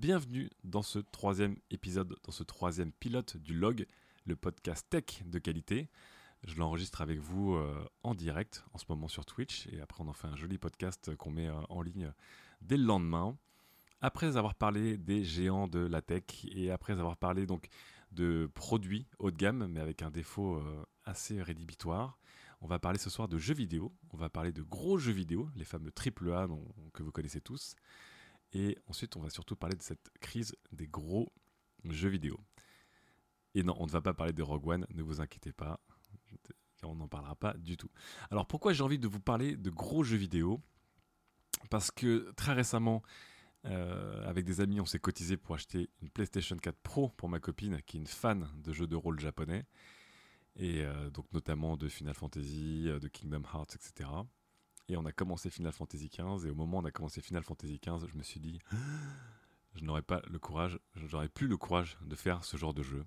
bienvenue dans ce troisième épisode, dans ce troisième pilote du log, le podcast tech de qualité. Je l'enregistre avec vous euh, en direct en ce moment sur Twitch et après on en fait un joli podcast qu'on met euh, en ligne dès le lendemain. Après avoir parlé des géants de la tech et après avoir parlé donc de produits haut de gamme mais avec un défaut euh, assez rédhibitoire, on va parler ce soir de jeux vidéo. On va parler de gros jeux vidéo, les fameux AAA dont, que vous connaissez tous. Et ensuite, on va surtout parler de cette crise des gros jeux vidéo. Et non, on ne va pas parler de Rogue One, ne vous inquiétez pas. On n'en parlera pas du tout. Alors pourquoi j'ai envie de vous parler de gros jeux vidéo? Parce que très récemment, euh, avec des amis, on s'est cotisé pour acheter une PlayStation 4 Pro pour ma copine qui est une fan de jeux de rôle japonais. Et euh, donc notamment de Final Fantasy, euh, de Kingdom Hearts, etc. Et on a commencé Final Fantasy XV. Et au moment où on a commencé Final Fantasy XV, je me suis dit, je n'aurais pas le courage, plus le courage de faire ce genre de jeu.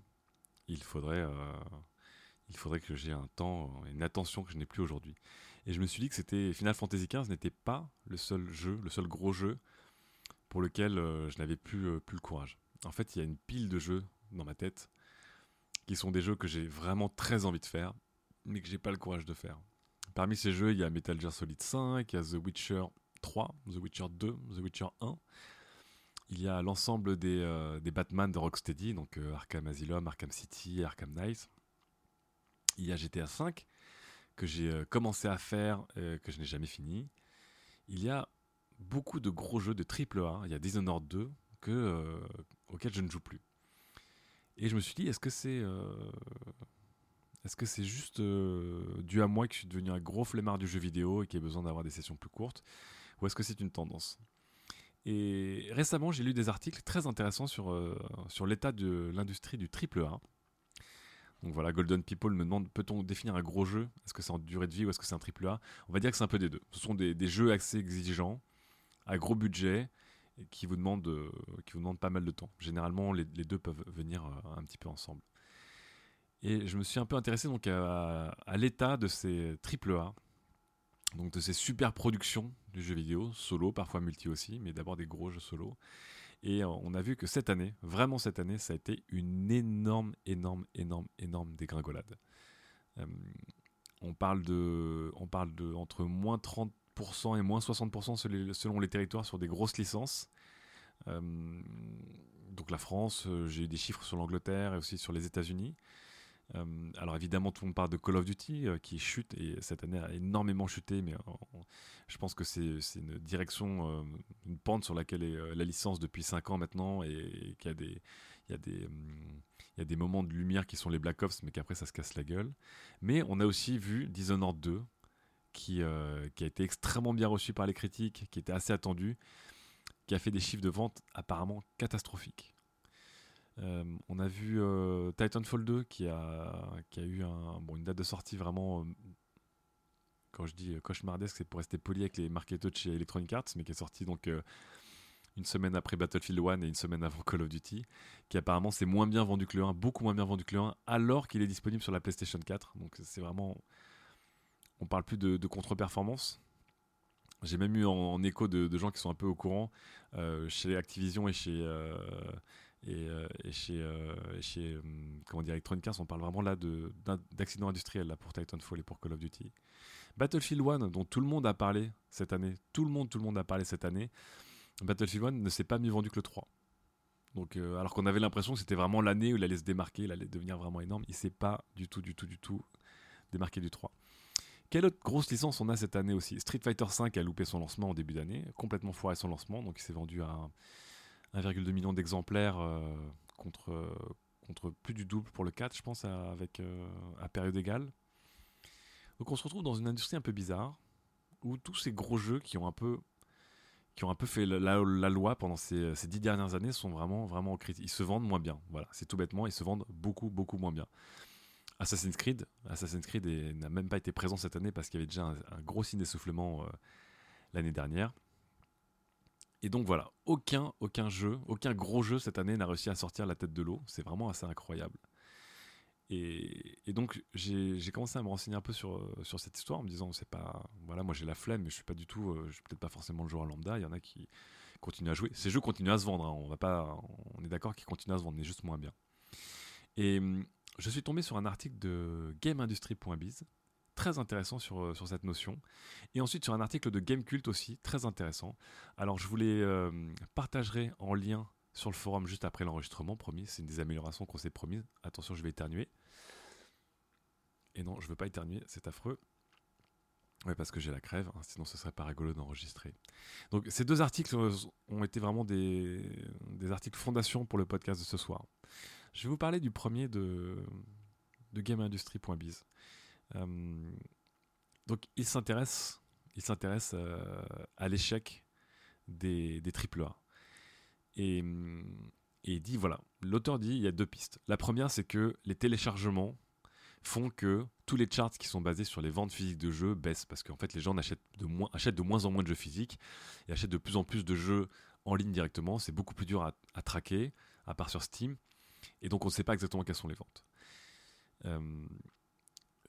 Il faudrait, euh, il faudrait que j'ai un temps, une attention que je n'ai plus aujourd'hui. Et je me suis dit que c'était Final Fantasy XV n'était pas le seul jeu, le seul gros jeu pour lequel euh, je n'avais plus, euh, plus le courage. En fait, il y a une pile de jeux dans ma tête qui sont des jeux que j'ai vraiment très envie de faire, mais que j'ai pas le courage de faire. Parmi ces jeux, il y a Metal Gear Solid 5, il y a The Witcher 3, The Witcher 2, The Witcher 1. Il y a l'ensemble des, euh, des, Batman de Rocksteady, donc euh, Arkham Asylum, Arkham City, Arkham Knight. Il y a GTA 5 que j'ai euh, commencé à faire, que je n'ai jamais fini. Il y a beaucoup de gros jeux de AAA. Il y a Dishonored 2 que, auxquels je ne joue plus. Et je me suis dit, est-ce que c'est est-ce que c'est juste euh, dû à moi que je suis devenu un gros flemmard du jeu vidéo et qui a besoin d'avoir des sessions plus courtes Ou est-ce que c'est une tendance? Et récemment, j'ai lu des articles très intéressants sur, euh, sur l'état de l'industrie du triple A. Donc voilà, Golden People me demande peut-on définir un gros jeu? Est-ce que c'est en durée de vie ou est-ce que c'est un triple A? On va dire que c'est un peu des deux. Ce sont des, jeux assez exigeants, à gros budget, et qui vous demandent, euh, qui vous demandent pas mal de temps. Généralement, les deux peuvent venir un petit peu ensemble. Et je me suis un peu intéressé donc à, l'état de ces AAA, donc de ces super productions du jeu vidéo, solo, parfois multi aussi, mais d'abord des gros jeux solo. Et on a vu que cette année, vraiment cette année, ça a été une énorme, énorme, énorme, énorme dégringolade. Euh, on parle de, on parle de entre moins 30% et moins 60% selon les territoires sur des grosses licences. Euh, donc la France, euh, j'ai eu des chiffres sur l'Angleterre et aussi sur les États-Unis. Euh, alors évidemment, tout le monde parle de Call of Duty euh, qui chute et cette année a énormément chuté, mais euh, je pense que c'est une direction, une pente sur laquelle est la licence depuis 5 ans maintenant et, qu'il y a des, moments de lumière qui sont les Black Ops, mais qu'après ça se casse la gueule. Mais on a aussi vu Dishonored 2 qui, qui a été extrêmement bien reçu par les critiques, qui était assez attendu, qui a fait des chiffres de vente apparemment catastrophiques. Euh, on a vu euh, Titanfall 2 qui a, qui a eu un, bon, une date de sortie vraiment, euh, quand je dis cauchemardesque, c'est pour rester poli avec les marketeurs de chez Electronic Arts, mais qui est sorti donc une semaine après Battlefield 1 et une semaine avant Call of Duty, qui apparemment s'est moins bien vendu que le 1, beaucoup moins bien vendu que le 1, alors qu'il est disponible sur la PlayStation 4. Donc c'est vraiment. On parle plus de, contre-performance. J'ai même eu en, écho de, gens qui sont un peu au courant chez Activision et chez, euh, et, chez, euh, chez hum, comment dire, Electronic Arts, on parle vraiment là d'accidents industriels pour Titanfall et pour Call of Duty. Battlefield 1, dont tout le monde a parlé cette année, tout le monde, tout le monde a parlé cette année, Battlefield 1 ne s'est pas mieux vendu que le 3. Donc, euh, alors qu'on avait l'impression que c'était vraiment l'année où il allait se démarquer, il allait devenir vraiment énorme, il s'est pas du tout, du tout, du tout démarqué du 3. Quelle autre grosse licence on a cette année aussi? Street Fighter 5 a loupé son lancement au début d'année, complètement foiré son lancement, donc il s'est vendu à 1,2 million d'exemplaires euh, contre, contre plus du double pour le 4, je pense, à, avec, euh, à période égale. Donc on se retrouve dans une industrie un peu bizarre, où tous ces gros jeux qui ont un peu, qui ont un peu fait la, loi pendant ces, ces, dix dernières années sont vraiment, vraiment critiques. Ils se vendent moins bien. Voilà, c'est tout bêtement, ils se vendent beaucoup, beaucoup moins bien. Assassin's Creed, Assassin's Creed n'a même pas été présent cette année parce qu'il y avait déjà un, gros signe d'essoufflement euh, l'année dernière. Et donc voilà, aucun, aucun jeu, aucun gros jeu cette année n'a réussi à sortir la tête de l'eau. C'est vraiment assez incroyable. Et, donc j'ai commencé à me renseigner un peu sur, euh, sur cette histoire en me disant c'est pas voilà moi j'ai la flemme mais je suis pas du tout euh, je suis peut-être pas forcément le joueur lambda il y en a qui, continuent à jouer. Ces jeux continuent à se vendre. Hein. On va pas, on est d'accord qu'ils continuent à se vendre, mais juste moins bien. Et hum, je suis tombé sur un article de GameIndustry.biz très intéressant sur, euh, sur cette notion. Et ensuite sur un article de Gamecult aussi, très intéressant. Alors je vous les euh, partagerai en lien sur le forum juste après l'enregistrement, promis, c'est une des améliorations qu'on s'est promis. Attention, je vais éternuer. Et non, je veux pas éternuer, c'est affreux. Oui, parce que j'ai la crève, hein, sinon ce serait pas rigolo d'enregistrer. Donc ces deux articles euh, ont été vraiment des, des articles fondations pour le podcast de ce soir. Je vais vous parler du premier de, de GameIndustry.biz. Euh, donc il s'intéresse, il s'intéresse euh, à l'échec des, des AAA. Et, et il dit voilà, l'auteur dit il y a deux pistes. La première, c'est que les téléchargements font que tous les charts qui sont basés sur les ventes physiques de jeux baissent parce qu'en fait les gens achètent de, moins, achètent de moins en moins de jeux physiques et achètent de plus en plus de jeux en ligne directement. C'est beaucoup plus dur à, traquer, à part sur Steam. Et donc on ne sait pas exactement quelles sont les ventes. Euh,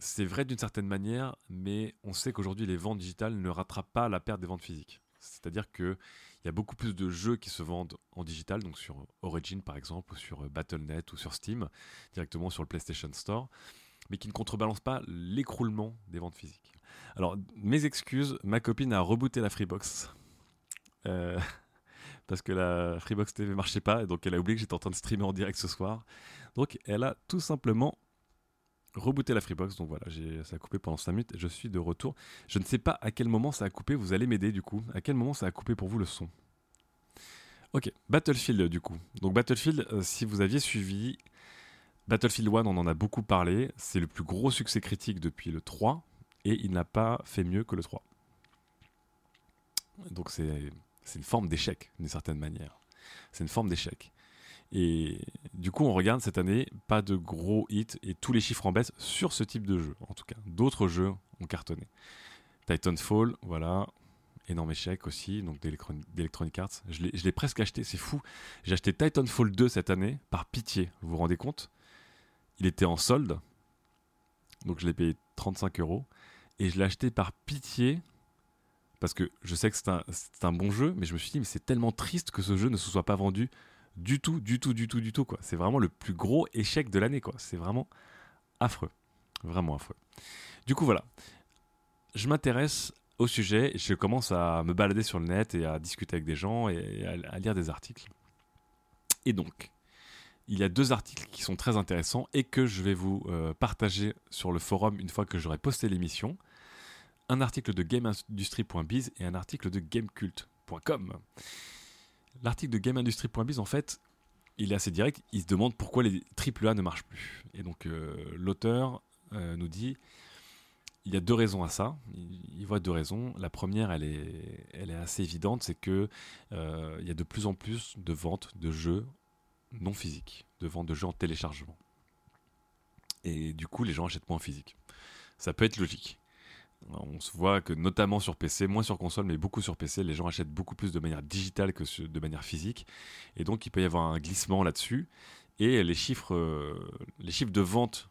c'est vrai d'une certaine manière, mais on sait qu'aujourd'hui les ventes digitales ne rattrapent pas la perte des ventes physiques. C'est-à-dire qu'il y a beaucoup plus de jeux qui se vendent en digital, donc sur Origin par exemple, ou sur Battle.net, ou sur Steam, directement sur le PlayStation Store, mais qui ne contrebalancent pas l'écroulement des ventes physiques. Alors, mes excuses, ma copine a rebooté la Freebox. Euh, parce que la Freebox TV marchait pas, et donc elle a oublié que j'étais en train de streamer en direct ce soir. Donc elle a tout simplement rebooter la Freebox. Donc voilà, ça a coupé pendant 5 minutes et je suis de retour. Je ne sais pas à quel moment ça a coupé, vous allez m'aider du coup. À quel moment ça a coupé pour vous le son? Ok, Battlefield du coup. Donc Battlefield, euh, si vous aviez suivi, Battlefield 1, on en a beaucoup parlé. C'est le plus gros succès critique depuis le 3 et il n'a pas fait mieux que le 3. Donc c'est une forme d'échec d'une certaine manière. C'est une forme d'échec. Et du coup, on regarde cette année, pas de gros hits et tous les chiffres en baisse sur ce type de jeu, en tout cas. D'autres jeux ont cartonné. Titanfall, voilà, énorme échec aussi, donc d'Electronic Arts. Je l'ai presque acheté, c'est fou. J'ai acheté Titanfall 2 cette année, par pitié, vous vous rendez compte? Il était en solde, donc je l'ai payé 35 euros, et je l'ai acheté par pitié, parce que je sais que c'est un, un, bon jeu, mais je me suis dit, mais c'est tellement triste que ce jeu ne se soit pas vendu du tout, du tout, du tout, du tout. quoi. C'est vraiment le plus gros échec de l'année. quoi. C'est vraiment affreux. Vraiment affreux. Du coup, voilà. Je m'intéresse au sujet et je commence à me balader sur le net et à discuter avec des gens et à, lire des articles. Et donc, il y a deux articles qui sont très intéressants et que je vais vous euh, partager sur le forum une fois que j'aurai posté l'émission. Un article de GameIndustry.biz et un article de GameCult.com. L'article de GameIndustry.biz, en fait, il est assez direct. Il se demande pourquoi les AAA ne marchent plus. Et donc, euh, l'auteur euh, nous dit il y a deux raisons à ça. Il, voit deux raisons. La première, elle est, elle est assez évidente c'est que euh, y a de plus en plus de ventes de jeux non physiques, de ventes de jeux en téléchargement. Et du coup, les gens achètent moins en physique. Ça peut être logique. On se voit que notamment sur PC, moins sur console, mais beaucoup sur PC, les gens achètent beaucoup plus de manière digitale que de manière physique. Et donc il peut y avoir un glissement là-dessus. Et les chiffres, euh, les chiffres de vente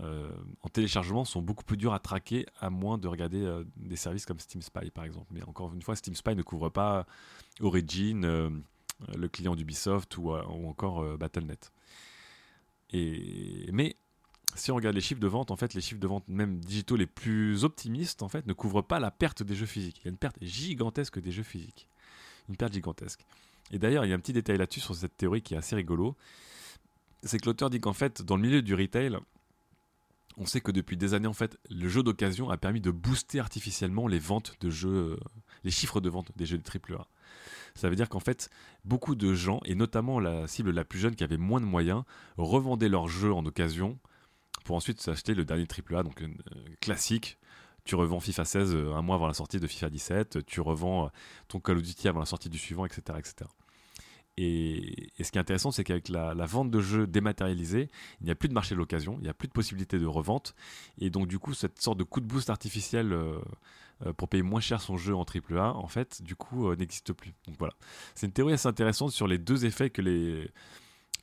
euh, en téléchargement sont beaucoup plus durs à traquer, à moins de regarder euh, des services comme Steam Spy par exemple. Mais encore une fois, Steam Spy ne couvre pas Origin, le client d'Ubisoft ou, ou, encore Battle.net. Et, mais si on regarde les chiffres de vente, en fait, les chiffres de vente même digitaux les plus optimistes, en fait, ne couvrent pas la perte des jeux physiques. Il y a une perte gigantesque des jeux physiques. Une perte gigantesque. Et d'ailleurs, il y a un petit détail là-dessus sur cette théorie qui est assez rigolo. C'est que l'auteur dit qu'en fait, dans le milieu du retail, on sait que depuis des années, en fait, le jeu d'occasion a permis de booster artificiellement les ventes de jeux, les chiffres de vente des jeux de AAA. Ça veut dire qu'en fait, beaucoup de gens, et notamment la cible la plus jeune qui avait moins de moyens, revendaient leurs jeux en occasion pour ensuite s'acheter le dernier AAA, donc euh, classique. Tu revends FIFA 16 euh, un mois avant la sortie de FIFA 17, tu revends euh, ton Call of Duty avant la sortie du suivant, etc. etc. Et, ce qui est intéressant, c'est qu'avec la, vente de jeux dématérialisés, il n'y a plus de marché de l'occasion, il n'y a plus de possibilité de revente. Et donc, du coup, cette sorte de coup de boost artificiel pour payer moins cher son jeu en AAA, en fait, du coup, n'existe plus. Donc voilà. C'est une théorie assez intéressante sur les deux effets que, les,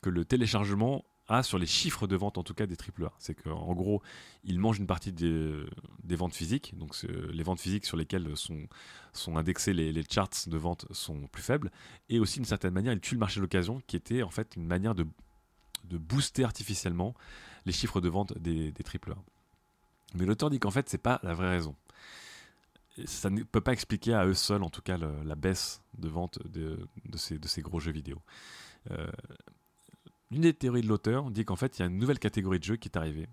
que le téléchargement A sur les chiffres de vente, en tout cas des AAA. C'est qu'en gros, il mange une partie des, ventes physiques. Donc, les ventes physiques sur lesquelles sont, indexés les, charts de vente sont plus faibles. Et aussi, d'une certaine manière, il tue le marché de l'occasion, qui était en fait une manière de, booster artificiellement les chiffres de vente des, AAA. Mais l'auteur dit qu'en fait, c'est pas la vraie raison. ça ne peut pas expliquer à eux seuls, en tout cas, la baisse de vente de, de, ces, de, ces, gros jeux vidéo. Euh, L'une des théories de l'auteur dit qu'en fait, il y a une nouvelle catégorie de jeux qui est arrivée.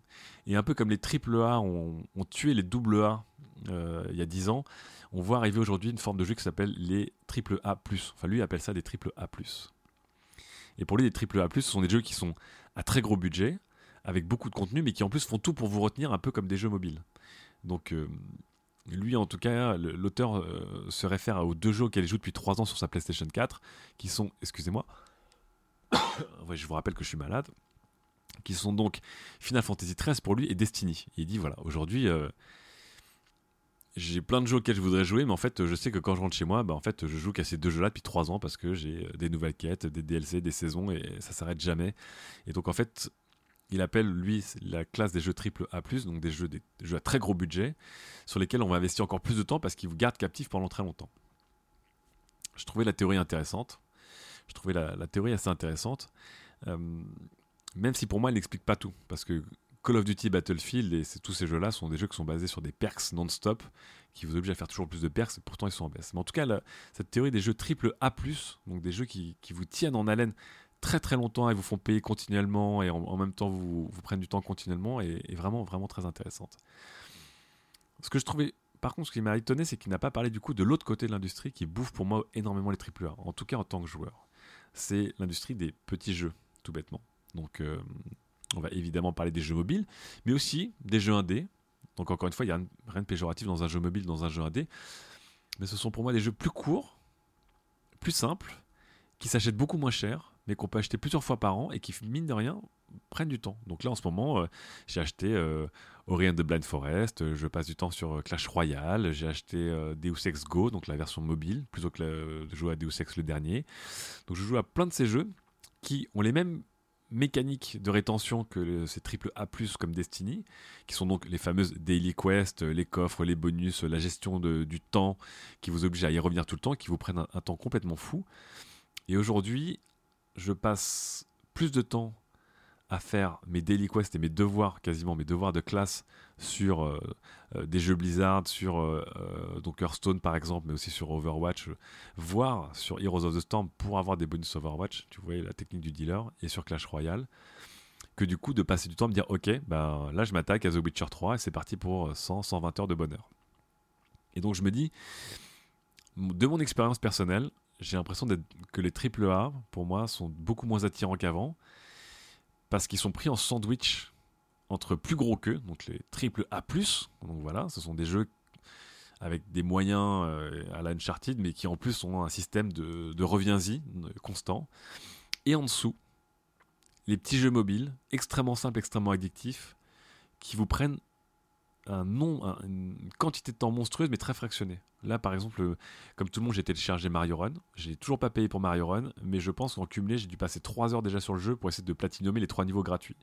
Et un peu comme les AAA ont, ont tué les AA euh, il y a 10 ans, on voit arriver aujourd'hui une forme de jeu qui s'appelle les AAA+. Enfin, lui, appelle ça des AAA+. Et pour lui, les AAA+, ce sont des jeux qui sont à très gros budget, avec beaucoup de contenu, mais qui en plus font tout pour vous retenir un peu comme des jeux mobiles. Donc, euh, lui, en tout cas, l'auteur euh, se réfère aux deux jeux il joue depuis 3 ans sur sa PlayStation 4, qui sont, excusez-moi, je vous rappelle que je suis malade, qui sont donc Final Fantasy XIII pour lui et Destiny. il dit voilà, aujourd'hui, euh, j'ai plein de jeux auxquels je voudrais jouer, mais en fait, je sais que quand je rentre chez moi, bah, en fait, je joue qu'à ces deux jeux-là depuis trois ans parce que j'ai euh, des nouvelles quêtes, des DLC, des saisons et ça s'arrête jamais. Et donc, en fait, il appelle lui la classe des jeux triple A+, donc des jeux, des jeux à très gros budget, sur lesquels on va investir encore plus de temps parce qu'ils vous gardent captif pendant très longtemps. Je trouvais la théorie intéressante je trouvais la, théorie assez intéressante. Euh, même si pour moi, elle n'explique pas tout. Parce que Call of Duty, Battlefield et tous ces jeux-là sont des jeux qui sont basés sur des perks non-stop qui vous obligent à faire toujours plus de perks et pourtant ils sont en baisse. Mais en tout cas, cette théorie des jeux triple A, donc des jeux qui, vous tiennent en haleine très très longtemps et vous font payer continuellement et en, même temps vous, prennent du temps continuellement est, est, vraiment vraiment très intéressante. Ce que je trouvais par contre, ce qui m'a étonné, c'est qu'il n'a pas parlé du coup de l'autre côté de l'industrie qui bouffe pour moi énormément les AAA, en tout cas en tant que joueur c'est l'industrie des petits jeux, tout bêtement. Donc, euh, on va évidemment parler des jeux mobiles, mais aussi des jeux indés. Donc, encore une fois, il n'y a rien de péjoratif dans un jeu mobile, dans un jeu indé. Mais ce sont pour moi des jeux plus courts, plus simples, qui s'achètent beaucoup moins cher, mais qu'on peut acheter plusieurs fois par an et qui, mine de rien, prennent du temps. Donc là, en ce moment, euh, j'ai acheté euh, Ori and Blind Forest, euh, je passe du temps sur Clash Royale, j'ai acheté Deus Ex Go, donc la version mobile, plutôt que de jouer à Deus Ex le dernier. Donc je joue à plein de ces jeux qui ont les mêmes mécaniques de rétention que ces triple A+, comme Destiny, qui sont donc les fameuses daily quests, les coffres, les bonus, la gestion du temps, qui vous obligent à y revenir tout le temps, qui vous prennent un temps complètement fou. Et aujourd'hui, je passe plus de temps à faire mes daily quests et mes devoirs, quasiment mes devoirs de classe sur euh, euh, des jeux Blizzard, sur euh, donc Hearthstone par exemple, mais aussi sur Overwatch, voire sur Heroes of the Storm pour avoir des bonus Overwatch, tu vois la technique du dealer, et sur Clash Royale, que du coup de passer du temps à me dire ok, ben là je m'attaque à The Witcher 3 et c'est parti pour 100, 120 heures de bonheur. Et donc je me dis, de mon expérience personnelle, j'ai l'impression que les AAA, pour moi, sont beaucoup moins attirants qu'avant parce qu'ils sont pris en sandwich entre plus gros qu'eux, donc les triple A+. Donc voilà, ce sont des jeux avec des moyens euh, à la Uncharted, mais qui en plus ont un système de, reviens-y euh, constant. Et en dessous, les petits jeux mobiles, extrêmement simples, extrêmement addictifs, qui vous prennent un une quantité de temps monstrueuse, mais très fractionnée. Là, par exemple, comme tout le monde, j'ai téléchargé Mario Run. J'ai toujours pas payé pour Mario Run, mais je pense qu'en cumulé, j'ai dû passer 3 heures déjà sur le jeu pour essayer de platinomer les 3 niveaux gratuits.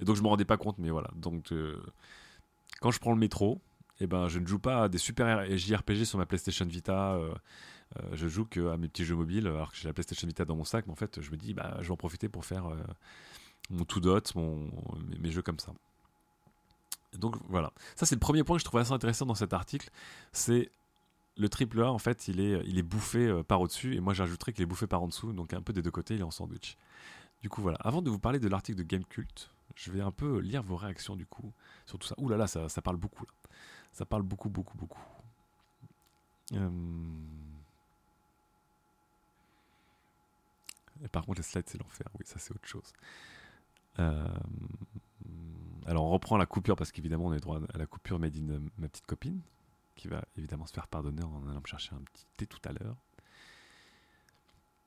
Et donc, je me rendais pas compte, mais voilà. Donc, euh, quand je prends le métro, eh ben, je ne joue pas à des super JRPG sur ma PlayStation Vita. Euh, euh, je joue que à mes petits jeux mobiles, alors que j'ai la PlayStation Vita dans mon sac. Mais en fait, je me dis, bah, je vais en profiter pour faire mon tout dot, mon, mes jeux comme ça. Donc voilà, ça c'est le premier point que je trouve assez intéressant dans cet article, c'est le triple A en fait il est, il est bouffé euh, par au-dessus et moi j'ajouterais qu'il est bouffé par en dessous, donc un peu des deux côtés il est en sandwich. Du coup voilà, avant de vous parler de l'article de Gamecult, je vais un peu lire vos réactions du coup sur tout ça. Ouh là là, ça, ça parle beaucoup là. Ça parle beaucoup beaucoup beaucoup. Euh, par contre les slides c'est l'enfer, oui ça c'est autre chose. Euh... Alors on reprend la coupure parce qu'évidemment on est droit à la coupure made in ma petite copine qui va évidemment se faire pardonner en allant me chercher un petit thé tout à l'heure.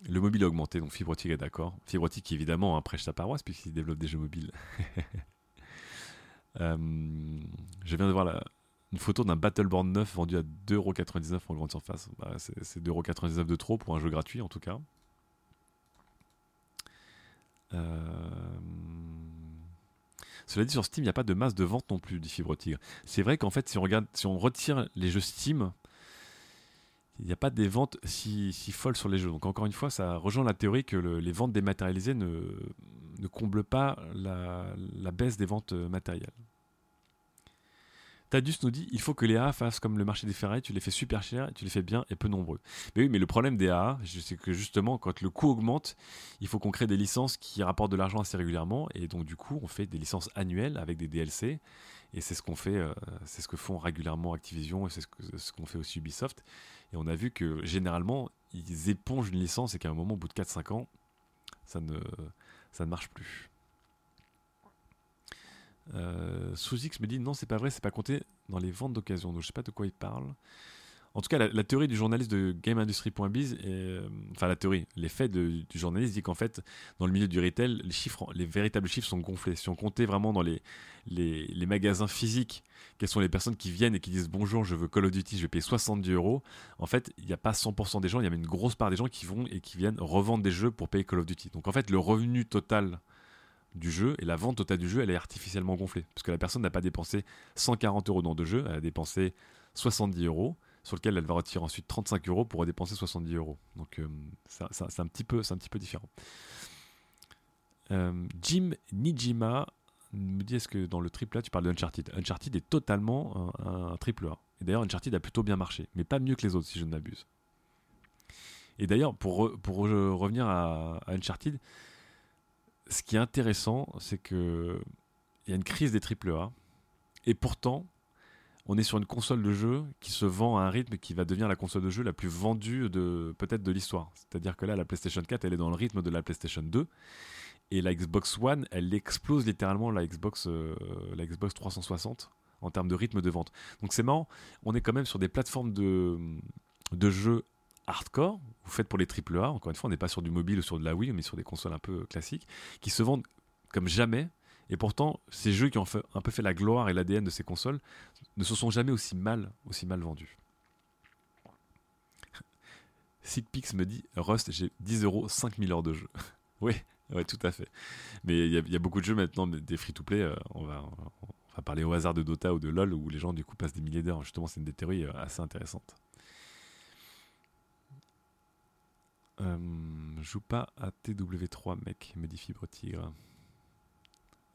Le mobile a augmenté, donc Fibrotique est d'accord. Fibrotique qui évidemment hein, prêche sa paroisse puisqu'il développe des jeux mobiles. Euh, je viens de voir une photo d'un Battleborn 9 vendu à 2,99€ en grande surface. Bah, c'est 2,99€ de trop pour un jeu gratuit en tout cas. Euh, Cela dit, sur Steam, il n'y a pas de masse de vente non plus, dit Fibre Tigre. C'est vrai qu'en fait, si on, regarde, si on retire les jeux Steam, il n'y a pas des ventes si, folles sur les jeux. Donc encore une fois, ça rejoint la théorie que les ventes dématérialisées ne, comblent pas la baisse des ventes matérielles. Tadius nous dit il faut que les AA fassent comme le marché des ferrailles, tu les fais super cher, tu les fais bien et peu nombreux. Mais oui, mais le problème des AA, c'est que justement, quand le coût augmente, il faut qu'on crée des licences qui rapportent de l'argent assez régulièrement. Et donc, du coup, on fait des licences annuelles avec des DLC. Et c'est ce qu'on fait, euh, c'est ce que font régulièrement Activision et c'est ce qu'on fait aussi Ubisoft. Et on a vu que généralement, ils épongent une licence et qu'à un moment, au bout de 4-5 ans, ça ne marche plus. Euh, Sous-X me dit non, c'est pas vrai, c'est pas compté dans les ventes d'occasion. Donc je sais pas de quoi il parle. En tout cas, la, théorie du journaliste de GameIndustry.biz, euh, enfin la théorie, l'effet du journaliste dit qu'en fait, dans le milieu du retail, les chiffres, les véritables chiffres sont gonflés. Si on comptait vraiment dans les, les, magasins physiques, quelles sont les personnes qui viennent et qui disent bonjour, je veux Call of Duty, je vais payer 70 euros, en fait, il n'y a pas 100% des gens, il y a même une grosse part des gens qui vont et qui viennent revendre des jeux pour payer Call of Duty. Donc en fait, le revenu total du jeu et la vente totale du jeu elle est artificiellement gonflée. Parce que la personne n'a pas dépensé 140 euros dans deux jeux elle a dépensé 70 euros sur lequel elle va retirer ensuite 35 euros pour dépenser 70 euros. Donc euh, c'est un petit peu un petit peu différent. Euh, Jim Nijima me dit est-ce que dans le triple A tu parles de Uncharted? Est totalement un, triple A. Et d'ailleurs Uncharted a plutôt bien marché mais pas mieux que les autres si je ne m'abuse. Et d'ailleurs pour, pour revenir à, à Uncharted ce qui est intéressant, c'est que il y a une crise des AAA, et pourtant, on est sur une console de jeu qui se vend à un rythme qui va devenir la console de jeu la plus vendue de peut-être de l'histoire. C'est-à-dire que là, la PlayStation 4, elle est dans le rythme de la PlayStation 2, et la Xbox One, elle explose littéralement la Xbox, euh, la Xbox 360 en termes de rythme de vente. Donc c'est marrant, on est quand même sur des plateformes de, de jeux hardcore, vous faites pour les AAA, encore une fois, on n'est pas sur du mobile ou sur de la Wii, mais sur des consoles un peu classiques, qui se vendent comme jamais. Et pourtant, ces jeux qui ont un peu fait la gloire et l'ADN de ces consoles ne se sont jamais aussi mal, aussi mal vendus. Sidpix me dit Rust, j'ai 10 euros, 5000 heures de jeu. oui, tout à fait. Mais il y, a beaucoup de jeux maintenant, des free-to-play. Euh, on, va, on va parler au hasard de Dota ou de LoL où les gens du coup passent des milliers d'heures. Justement, c'est une des euh, assez intéressantes. Euh, joue pas à TW3, mec, me dit Fibre Tigre.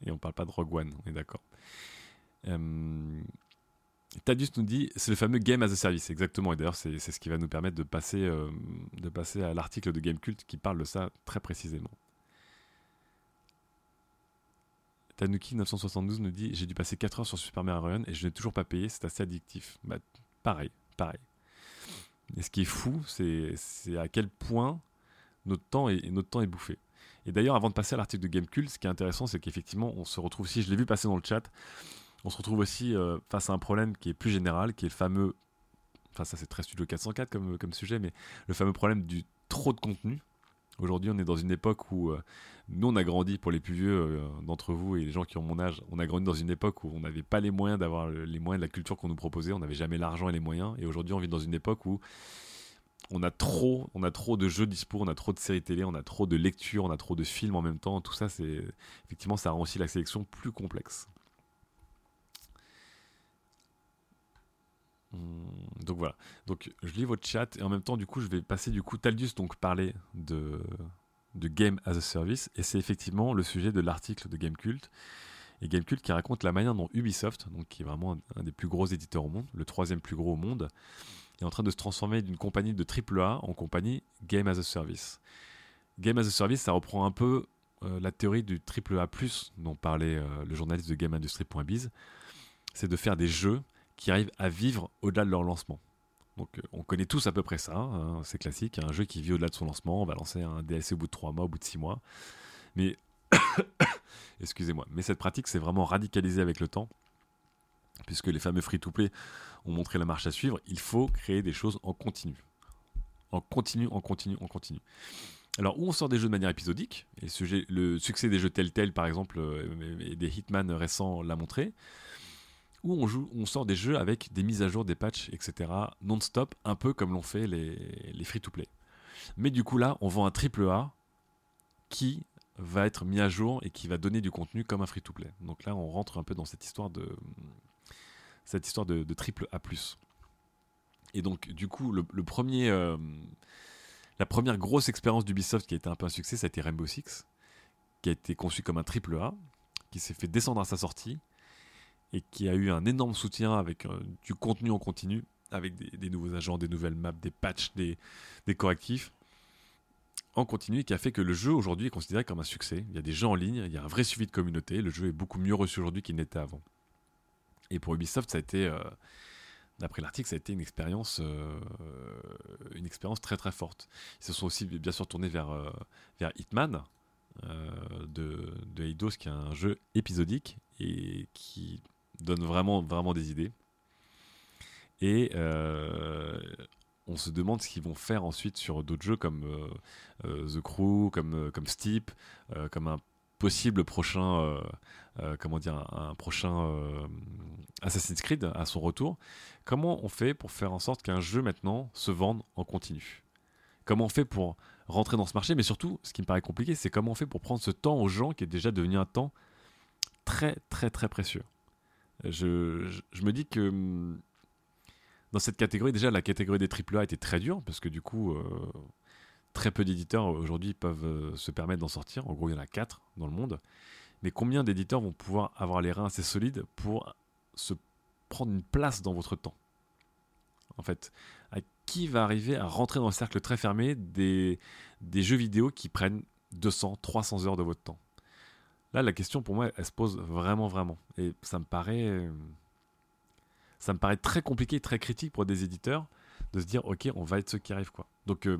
Et on parle pas de Rogue One, on est d'accord. Euh, Tadius nous dit c'est le fameux Game as a Service, exactement. Et d'ailleurs, c'est ce qui va nous permettre de passer, euh, de passer à l'article de Gamecult qui parle de ça très précisément. Tanuki 972 nous dit j'ai dû passer 4 heures sur Super Mario Run et je n'ai toujours pas payé, c'est assez addictif. Bah, pareil, pareil. Et ce qui est fou, c'est à quel point notre temps est, bouffé. Et d'ailleurs, avant de passer à l'article de Gamecult, ce qui est intéressant, c'est qu'effectivement, on se retrouve, si je l'ai vu passer dans le chat, on se retrouve aussi euh, face à un problème qui est plus général, qui est le fameux, enfin ça c'est très Studio 404 comme, comme sujet, mais le fameux problème du trop de contenu. Aujourd'hui, on est dans une époque où euh, nous, on a grandi, pour les plus vieux euh, d'entre vous et les gens qui ont mon âge, on a grandi dans une époque où on n'avait pas les moyens d'avoir les moyens de la culture qu'on nous proposait, on n'avait jamais l'argent et les moyens. Et aujourd'hui, on vit dans une époque où on a trop, on a trop de jeux dispo, on a trop de séries télé, on a trop de lectures, on a trop de films en même temps. Tout ça, c'est effectivement, ça rend aussi la sélection plus complexe. Donc voilà. Donc je lis votre chat et en même temps, du coup, je vais passer du coup Taldius donc parler de de Game as a Service et c'est effectivement le sujet de l'article de Gamecult et Gamecult qui raconte la manière dont Ubisoft, donc qui est vraiment un, des plus gros éditeurs au monde, le troisième plus gros au monde, est en train de se transformer d'une compagnie de AAA en compagnie Game as a Service. Game as a Service, ça reprend un peu euh, la théorie du AAA+, dont parlait euh, le journaliste de GameIndustry.biz, c'est de faire des jeux qui arrivent à vivre au-delà de leur lancement. Donc euh, on connaît tous à peu près ça, hein, c'est classique, un jeu qui vit au-delà de son lancement, on va lancer un DLC au bout de 3 mois, au bout de 6 mois. Mais, excusez-moi, mais cette pratique s'est vraiment radicalisée avec le temps, puisque les fameux free-to-play ont montré la marche à suivre, il faut créer des choses en continu. En continu, en continu, en continu. Alors, où on sort des jeux de manière épisodique, et le succès des jeux Telltale, par exemple, euh, et des Hitman récents l'a montré, où on, sort des jeux avec des mises à jour, des patchs, etc. non-stop, un peu comme l'ont fait les, les free-to-play. Mais du coup là, on vend un triple A qui va être mis à jour et qui va donner du contenu comme un free-to-play. Donc là, on rentre un peu dans cette histoire de cette histoire de, triple A+. Et donc, du coup, le, premier, euh, la première grosse expérience d'Ubisoft qui a été un peu un succès, ça a été Rainbow Six, qui a été conçu comme un triple A, qui s'est fait descendre à sa sortie et qui a eu un énorme soutien avec euh, du contenu en continu, avec des, nouveaux agents, des nouvelles maps, des patchs, des, correctifs en continu et qui a fait que le jeu aujourd'hui est considéré comme un succès. Il y a des gens en ligne, il y a un vrai suivi de communauté, le jeu est beaucoup mieux reçu aujourd'hui qu'il n'était avant. Et pour Ubisoft, ça a été, euh, d'après l'article, ça a été une expérience, euh, une expérience très très forte. Ils se sont aussi bien sûr tournés vers, vers Hitman de, de Eidos, qui est un jeu épisodique et qui donne vraiment, des idées. Et on se demande ce qu'ils vont faire ensuite sur d'autres jeux comme euh, euh, The Crew, comme, euh, Steep, comme un possible prochain, prochain Assassin's Creed à son retour. Comment on fait pour faire en sorte qu'un jeu maintenant se vende en continu? Comment on fait pour rentrer dans ce marché? Mais surtout, ce qui me paraît compliqué, c'est comment on fait pour prendre ce temps aux gens qui est déjà devenu un temps très très très précieux. Je me dis que hum, dans cette catégorie, déjà, la catégorie des AAA était très dure, parce que du coup, euh, très peu d'éditeurs aujourd'hui peuvent euh, se permettre d'en sortir. En gros, il y en a 4 dans le monde. Mais combien d'éditeurs vont pouvoir avoir les reins assez solides pour se prendre une place dans votre temps? En fait, à qui va arriver à rentrer dans le cercle très fermé des, des jeux vidéo qui prennent 200, 300 heures de votre temps? Là, la question pour moi, elle se pose vraiment, vraiment. Et ça me paraît ça me paraît très compliqué, très critique pour des éditeurs de se dire ok, on va être ceux qui arrivent quoi. Donc euh,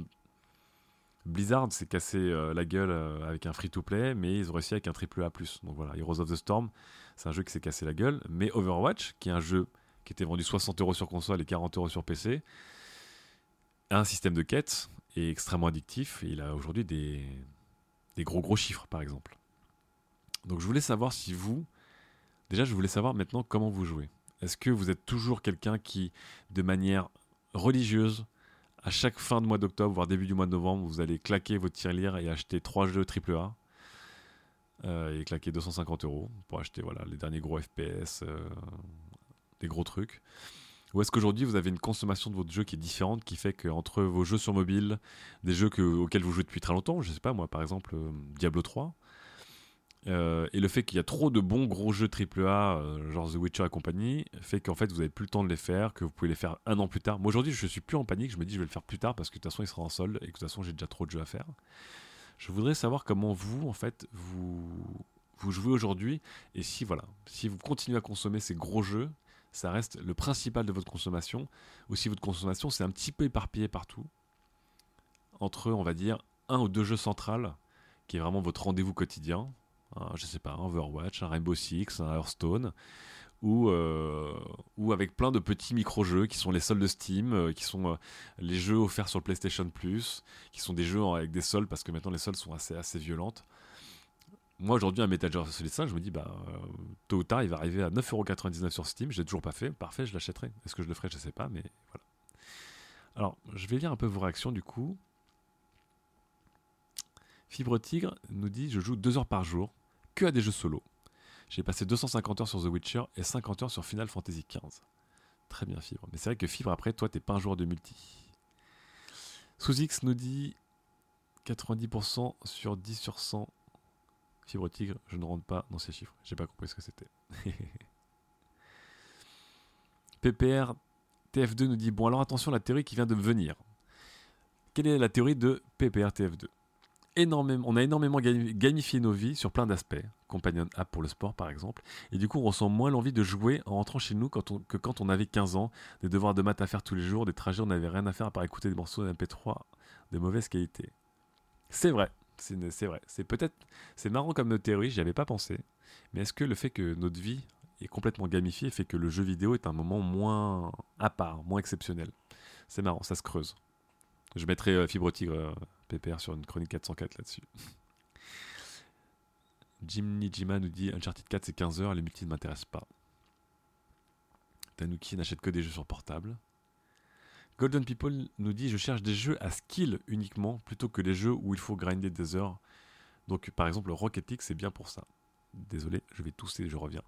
Blizzard s'est cassé euh, la gueule euh, avec un free-to-play, mais ils ont réussi avec un triple A+. Donc voilà, Heroes of the Storm, c'est un jeu qui s'est cassé la gueule, mais Overwatch, qui est un jeu qui était vendu 60 euros sur console et 40 euros sur PC, a un système de quête est extrêmement addictif et il a aujourd'hui des gros gros chiffres par exemple. Donc je voulais savoir si vous, déjà je voulais savoir maintenant comment vous jouez. Est-ce que vous êtes toujours quelqu'un qui, de manière religieuse, à chaque fin de mois d'octobre, voire début du mois de novembre, vous allez claquer votre tirelire et acheter trois jeux AAA euh, et claquer 250 euros pour acheter voilà, les derniers gros FPS, euh, des gros trucs? Ou est-ce qu'aujourd'hui vous avez une consommation de votre jeu qui est différente, qui fait qu'entre vos jeux sur mobile, des jeux auxquels vous jouez depuis très longtemps, je sais pas moi par exemple euh, Diablo 3, euh, et le fait qu'il y a trop de bons gros jeux AAA, euh, genre The Witcher et compagnie, fait qu'en fait vous n'avez plus le temps de les faire, que vous pouvez les faire un an plus tard. Moi aujourd'hui je suis plus en panique, je me dis je vais le faire plus tard parce que de toute façon il sera en solde et que de toute façon j'ai déjà trop de jeux à faire. Je voudrais savoir comment vous en fait vous, vous jouez aujourd'hui et si voilà, si vous continuez à consommer ces gros jeux, ça reste le principal de votre consommation, ou si votre consommation c'est un petit peu éparpillé partout, entre on va dire un ou deux jeux centrales, qui est vraiment votre rendez-vous quotidien, je sais pas, un Overwatch, un Rainbow Six, un Hearthstone, ou, euh, avec plein de petits micro-jeux qui sont les soldes de Steam, euh, qui sont euh, les jeux offerts sur le PlayStation Plus, qui sont des jeux avec des soldes parce que maintenant les soldes sont assez, assez violentes. Moi aujourd'hui, un Metal Gear Solid 5, je me dis, bah, tôt ou tard, il va arriver à 9,99€ sur Steam. Je l'ai toujours pas fait. Parfait, je l'achèterai. Est-ce que je le ferai Je sais pas, mais voilà. Alors, je vais lire un peu vos réactions du coup. Fibre Tigre nous dit Je joue 2 heures par jour que à des jeux solo. J'ai passé 250 heures sur The Witcher et 50 heures sur Final Fantasy XV. Très bien, Fibre. Mais c'est vrai que Fibre, après, toi, t'es pas un joueur de multi. Sous-X nous dit 90% sur 10 sur 100. Fibre Tigre, je ne rentre pas dans ces chiffres. J'ai pas compris ce que c'était. PPR TF2 nous dit Bon, alors attention, la théorie qui vient de venir. Quelle est la théorie de PPR TF2 on a énormément gamifié nos vies sur plein d'aspects. Companion app pour le sport, par exemple. Et du coup, on ressent moins l'envie de jouer en rentrant chez nous quand on, que quand on avait 15 ans, des devoirs de maths à faire tous les jours, des trajets, on n'avait rien à faire à part écouter des morceaux de MP3 de mauvaise qualité. C'est vrai. C'est vrai. C'est peut-être. C'est marrant comme notre théorie, j'y avais pas pensé. Mais est-ce que le fait que notre vie est complètement gamifiée fait que le jeu vidéo est un moment moins à part, moins exceptionnel? C'est marrant, ça se creuse. Je mettrai euh, Fibre Tigre euh, PPR sur une chronique 404 là-dessus. Jim Nijima nous dit Uncharted 4 c'est 15 heures, les multi ne m'intéressent pas. Tanuki n'achète que des jeux sur portable. Golden People nous dit Je cherche des jeux à skill uniquement plutôt que les jeux où il faut grinder des heures Donc par exemple Rocket League c'est bien pour ça. Désolé, je vais tousser, je reviens.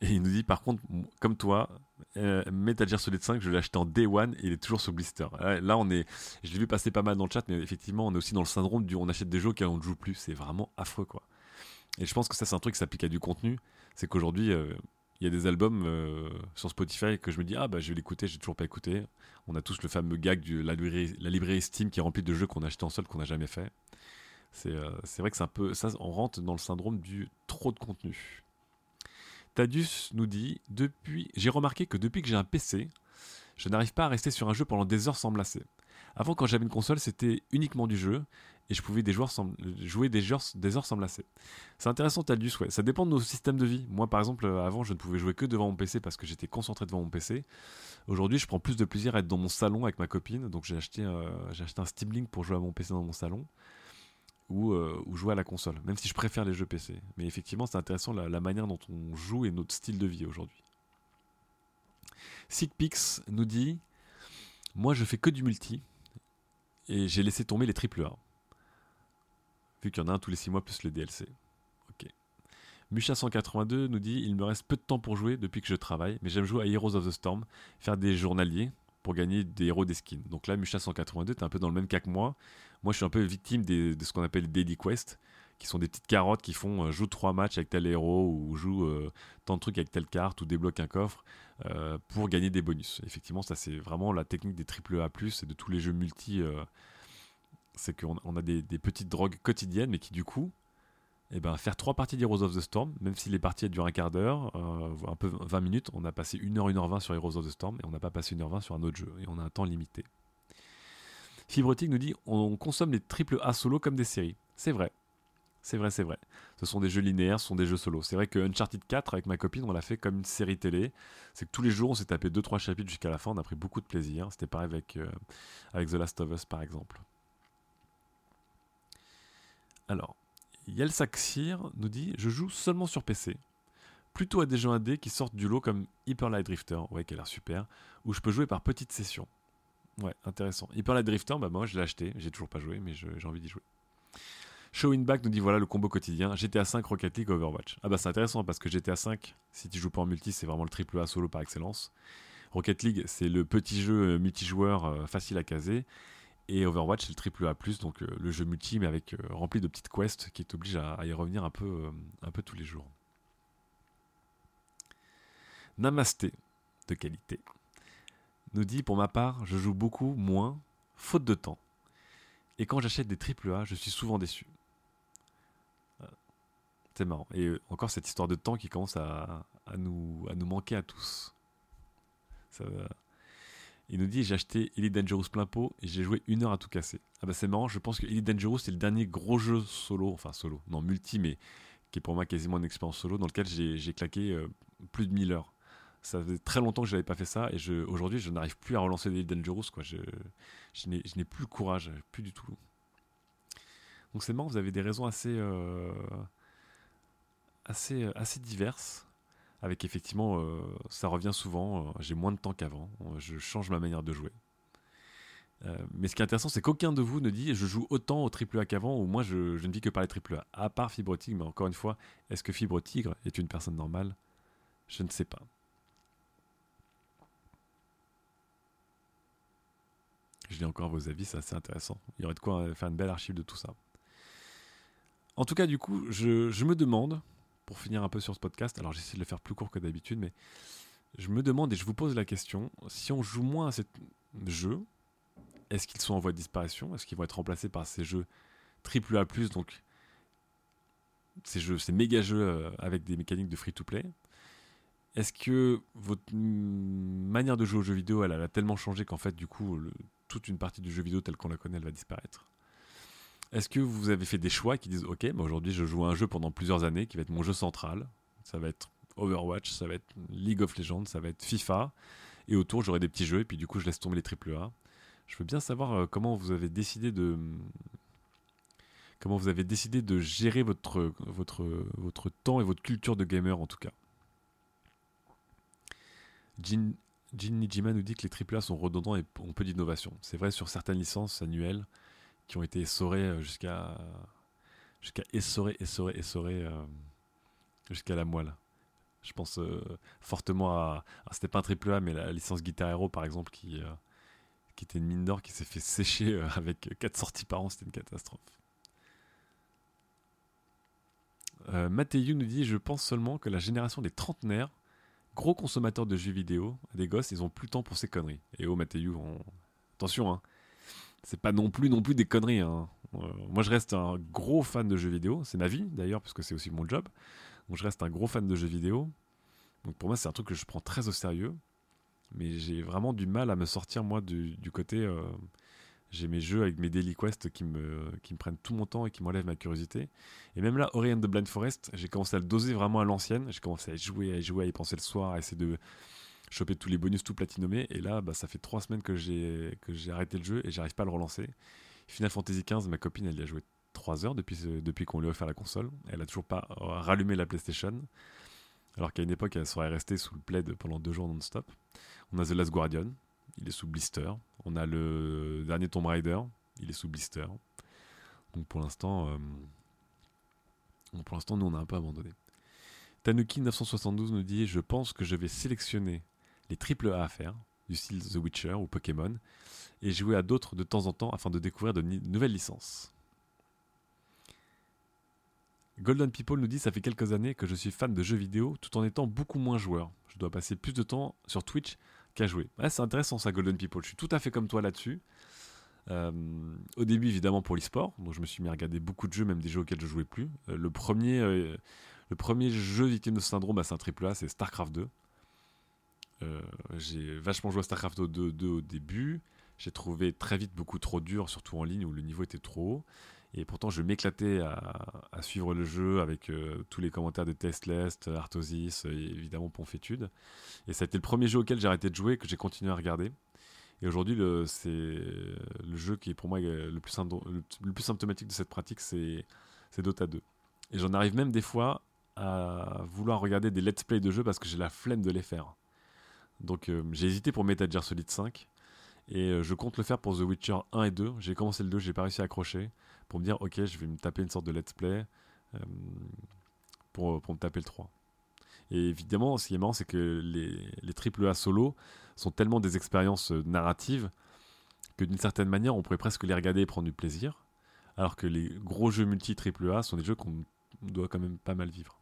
Et il nous dit par contre, comme toi, euh, Metal Gear Solid 5, je l'ai acheté en Day One et il est toujours sur blister. Là, on est, je l'ai vu passer pas mal dans le chat, mais effectivement, on est aussi dans le syndrome du on achète des jeux auxquels on ne joue plus. C'est vraiment affreux, quoi. Et je pense que ça, c'est un truc qui s'applique à du contenu. C'est qu'aujourd'hui, euh, il y a des albums euh, sur Spotify que je me dis, ah bah je vais l'écouter, j'ai toujours pas écouté. On a tous le fameux gag de la librairie, la librairie Steam qui est remplie de jeux qu'on a achetés en solde qu'on n'a jamais fait. C'est vrai que c'est un peu. Ça, on rentre dans le syndrome du trop de contenu. Tadius nous dit depuis, J'ai remarqué que depuis que j'ai un PC, je n'arrive pas à rester sur un jeu pendant des heures sans me lasser. Avant, quand j'avais une console, c'était uniquement du jeu et je pouvais jouer des heures, sans me lasser. C'est intéressant, Tadius, ouais. Ça dépend de nos systèmes de vie. Moi, par exemple, avant, je ne pouvais jouer que devant mon PC parce que j'étais concentré devant mon PC. Aujourd'hui, je prends plus de plaisir à être dans mon salon avec ma copine. Donc, j'ai acheté, euh, acheté un Steam Link pour jouer à mon PC dans mon salon. Euh, ou, jouer à la console, même si je préfère les jeux PC. Mais effectivement, c'est intéressant la, manière dont on joue et notre style de vie aujourd'hui. SigPix nous dit Moi, je fais que du multi et j'ai laissé tomber les AAA. Vu qu'il y en a un tous les 6 mois plus les DLC. Ok. Musha182 nous dit Il me reste peu de temps pour jouer depuis que je travaille, mais j'aime jouer à Heroes of the Storm, faire des journaliers pour gagner des héros des skins. Donc là, Musha182, t'es un peu dans le même cas que moi. Moi, je suis un peu victime de ce qu'on appelle les daily quests, qui sont des petites carottes qui font euh, joue trois matchs avec tel héros ou joue euh, tant de trucs avec telle carte ou débloque un coffre euh, pour gagner des bonus. Effectivement, ça c'est vraiment la technique des AAA+, et de tous les jeux multi. c'est qu'on on a des, petites drogues quotidiennes, mais qui du coup, eh ben, faire trois parties d'Heroes of the Storm, même si les parties durent un quart d'heure, un peu 20 minutes, on a passé 1h, 1h20 sur Heroes of the Storm, et on n'a pas passé 1h20 sur un autre jeu, et on a un temps limité. Fibrotique nous dit on consomme les triple A solo comme des séries. C'est vrai. C'est vrai, c'est vrai. Ce sont des jeux linéaires, ce sont des jeux solo. C'est vrai que Uncharted 4, avec ma copine, on l'a fait comme une série télé. C'est que tous les jours, on s'est tapé 2-3 chapitres jusqu'à la fin. On a pris beaucoup de plaisir. C'était pareil avec, euh, avec The Last of Us, par exemple. Alors, Yelsaxir nous dit Je joue seulement sur PC. Plutôt à des jeux indés qui sortent du lot comme Hyper Light Drifter, ouais, qui a l'air super, où je peux jouer par petites sessions. Ouais, intéressant. Hyper Light Drifter, bah moi je l'ai acheté, j'ai toujours pas joué, mais j'ai envie d'y jouer. Showing Back nous dit voilà le combo quotidien GTA 5 Rocket League Overwatch. Ah bah c'est intéressant parce que GTA 5, si tu joues pas en multi, c'est vraiment le triple A solo par excellence. Rocket League, c'est le petit jeu euh, multijoueur euh, facile à caser. Et Overwatch, c'est le triple A+, donc euh, le jeu multi, mais avec rempli de petites quests qui t'obligent à, à, y revenir un peu, un peu tous les jours. Namasté, de qualité nous dit Pour ma part, je joue beaucoup moins, faute de temps. Et quand j'achète des AAA, je suis souvent déçu. Euh, c'est marrant. Et euh, encore cette histoire de temps qui commence à, nous, manquer à tous. Il nous dit j'ai acheté Elite Dangerous plein pot et j'ai joué une heure à tout casser. Ah bah c'est marrant, je pense que Elite Dangerous c'est le dernier gros jeu solo, enfin solo, non multi, mais qui est pour moi quasiment une expérience solo dans lequel j'ai claqué euh, plus de 1000 heures ça faisait très longtemps que je n'avais pas fait ça et aujourd'hui je n'arrive plus à relancer des Dangerous quoi. Je, je n'ai plus le courage, plus du tout. Donc c'est marrant, vous avez des raisons assez, euh, assez, assez diverses. Avec effectivement, euh, ça revient souvent. Euh, j'ai moins de temps qu'avant. je change ma manière de jouer. mais ce qui est intéressant, c'est qu'aucun de vous ne dit je joue autant au triple A qu'avant ou moi je, je, ne vis que par les triple A. À part Fibre Tigre, mais encore une fois, est-ce que Fibre Tigre est une personne normale? Je ne sais pas. Je lis encore vos avis, c'est assez intéressant. Il y aurait de quoi faire une belle archive de tout ça. En tout cas, du coup, je, me demande, pour finir un peu sur ce podcast, alors j'essaie de le faire plus court que d'habitude, mais je me demande et je vous pose la question, si on joue moins à ces jeux, est-ce qu'ils sont en voie de disparition? Est-ce qu'ils vont être remplacés par ces jeux triple A+, donc ces jeux, ces méga jeux euh, avec des mécaniques de free-to-play? Est-ce que votre manière de jouer aux jeux vidéo, elle, a tellement changé qu'en fait, du coup, le, toute une partie du jeu vidéo tel qu'on la connaît, elle va disparaître. Est-ce que vous avez fait des choix qui disent Ok, mais aujourd'hui je joue à un jeu pendant plusieurs années qui va être mon jeu central Ça va être Overwatch, ça va être League of Legends, ça va être FIFA. Et autour, j'aurai des petits jeux et puis du coup, je laisse tomber les AAA. Je veux bien savoir euh, comment vous avez décidé de. Gérer votre, votre, votre temps et votre culture de gamer en tout cas? Jin Nijima nous dit que les AAA sont redondants et ont peu d'innovation. C'est vrai sur certaines licences annuelles qui ont été essorées jusqu'à jusqu'à essorer, essorer, essorer jusqu'à la moelle. Je pense fortement à. C'était pas un AAA, mais la licence Guitar Hero par exemple, qui, qui était une mine d'or qui s'est fait sécher avec 4 sorties par an, c'était une catastrophe. Euh, nous dit Je pense seulement que la génération des trentenaires, gros consommateurs de jeux vidéo, des gosses, ils ont plus le temps pour ces conneries. Et oh, Mathieu, attention, hein. c'est pas non plus non plus des conneries. Hein. Euh, moi, je reste un gros fan de jeux vidéo. C'est ma vie d'ailleurs, parce que c'est aussi mon job. Donc, je reste un gros fan de jeux vidéo. Donc, pour moi, c'est un truc que je prends très au sérieux. Mais j'ai vraiment du mal à me sortir, moi, du, côté. Euh, j'ai mes jeux avec mes daily quests qui me, qui me prennent tout mon temps et qui m'enlèvent ma curiosité. Et même là, Ori and the Blind Forest, j'ai commencé à le doser vraiment à l'ancienne. J'ai commencé à y jouer, à y jouer, à y penser le soir, à essayer de choper tous les bonus tout platinomés. Et là, bah, ça fait trois semaines que j'ai, que j'ai arrêté le jeu et j'arrive pas à le relancer. Final Fantasy XV, ma copine, elle y a joué trois heures depuis, depuis qu'on lui a offert la console. Elle a toujours pas rallumé la PlayStation. Alors qu'à une époque, elle serait restée sous le plaid pendant deux jours non-stop. On a The Last Guardian, il est sous blister. On a le dernier Tomb Raider, il est sous blister. Donc pour l'instant, euh, pour l'instant, nous on a un peu abandonné. Tanuki 972 nous dit Je pense que je vais sélectionner les triple A à faire, du style The Witcher ou Pokémon, et jouer à d'autres de temps en temps afin de découvrir de nouvelles licences. Golden People nous dit Ça fait quelques années que je suis fan de jeux vidéo tout en étant beaucoup moins joueur. Je dois passer plus de temps sur Twitch qu'à jouer. c'est intéressant ça, Golden People. Je suis tout à fait comme toi là-dessus. Euh, au début, évidemment, pour l'e-sport. Donc, je me suis mis à regarder beaucoup de jeux, même des jeux auxquels je jouais plus. Euh, le, premier, euh, le premier jeu victime de ce syndrome, bah, c'est un triple A, c'est StarCraft 2. j'ai vachement joué à StarCraft 2, 2 au début. J'ai trouvé très vite beaucoup trop dur, surtout en ligne où le niveau était trop haut. Et pourtant, je m'éclatais à, suivre le jeu avec euh, tous les commentaires de Testlest, Artosis et évidemment Ponfétude. Et ça a été le premier jeu auquel j'ai arrêté de jouer, que j'ai continué à regarder. Et aujourd'hui, c'est le jeu qui est pour moi le plus, symptomatique de cette pratique, c'est Dota 2. Et j'en arrive même des fois à vouloir regarder des let's play de jeux parce que j'ai la flemme de les faire. Donc euh, j'ai hésité pour Metal Gear Solid 5 et euh, je compte le faire pour The Witcher 1 et 2. J'ai commencé le 2, j'ai pas réussi à accrocher pour me dire, ok, je vais me taper une sorte de let's play euh, pour, pour me taper le 3. Et évidemment, ce qui est marrant, c'est que les, les AAA solo sont tellement des expériences euh, narratives que d'une certaine manière, on pourrait presque les regarder et prendre du plaisir, alors que les gros jeux multi AAA sont des jeux qu'on doit quand même pas mal vivre.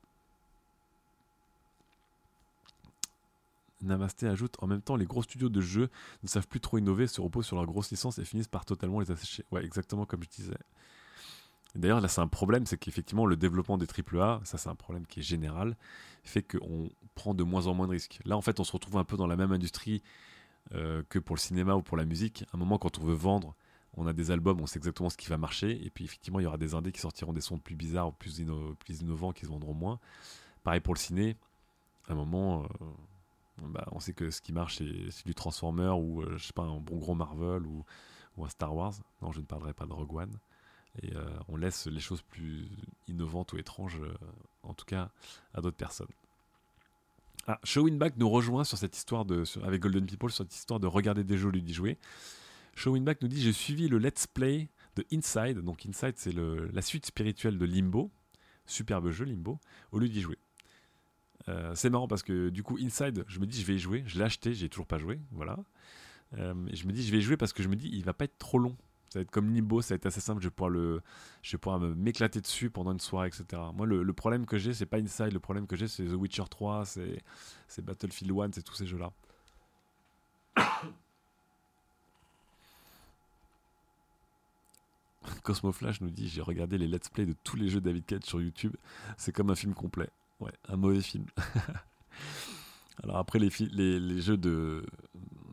Namasté ajoute en même temps, les gros studios de jeux ne savent plus trop innover, se reposent sur leurs grosses licences et finissent par totalement les assécher. Ouais, exactement comme je disais. D'ailleurs, là, c'est un problème, c'est qu'effectivement, le développement des AAA, ça, c'est un problème qui est général, fait qu'on prend de moins en moins de risques. Là, en fait, on se retrouve un peu dans la même industrie euh, que pour le cinéma ou pour la musique. À un moment, quand on veut vendre, on a des albums, on sait exactement ce qui va marcher, et puis effectivement, il y aura des indés qui sortiront des sons plus bizarres, plus, plus innovants, qui se vendront moins. Pareil pour le ciné, à un moment, euh, bah, on sait que ce qui marche, c'est du Transformer ou, euh, je sais pas, un bon gros Marvel ou, un Star Wars. Non, je ne parlerai pas de Rogue One. Et euh, on laisse les choses plus innovantes ou étranges, euh, en tout cas, à d'autres personnes. Ah, Showinback nous rejoint sur cette histoire de, avec Golden People sur cette histoire de regarder des jeux lieu d'y jouer. Showinback nous dit J'ai suivi le let's play de Inside. Donc, Inside, c'est la suite spirituelle de Limbo. Superbe jeu, Limbo, au lieu d'y jouer. Euh, c'est marrant parce que du coup, Inside, je me dis, je vais y jouer. Je l'ai acheté, j'ai toujours pas joué. Voilà. et je me dis, je vais y jouer parce que je me dis, il va pas être trop long. Ça va être comme Limbo, ça va être assez simple. Je vais pouvoir, le, je vais pouvoir m'éclater dessus pendant une soirée, etc. Moi, le, problème que j'ai, c'est pas Inside. Le problème que j'ai, c'est The Witcher 3, c'est Battlefield 1, c'est tous ces jeux-là. Cosmo Flash nous dit J'ai regardé les let's play de tous les jeux David Cage sur YouTube. C'est comme un film complet. Ouais, un mauvais film. Alors après, les, jeux de,